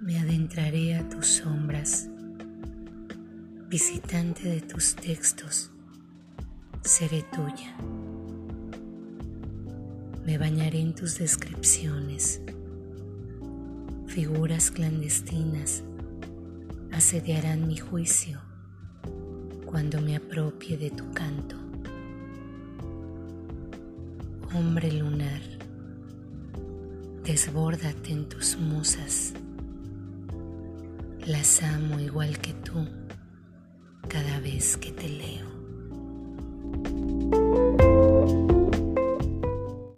me adentraré a tus sombras, visitante de tus textos, seré tuya. Me bañaré en tus descripciones, figuras clandestinas asediarán mi juicio cuando me apropie de tu canto. Hombre lunar, desbórdate en tus musas las amo igual que tú cada vez que te leo.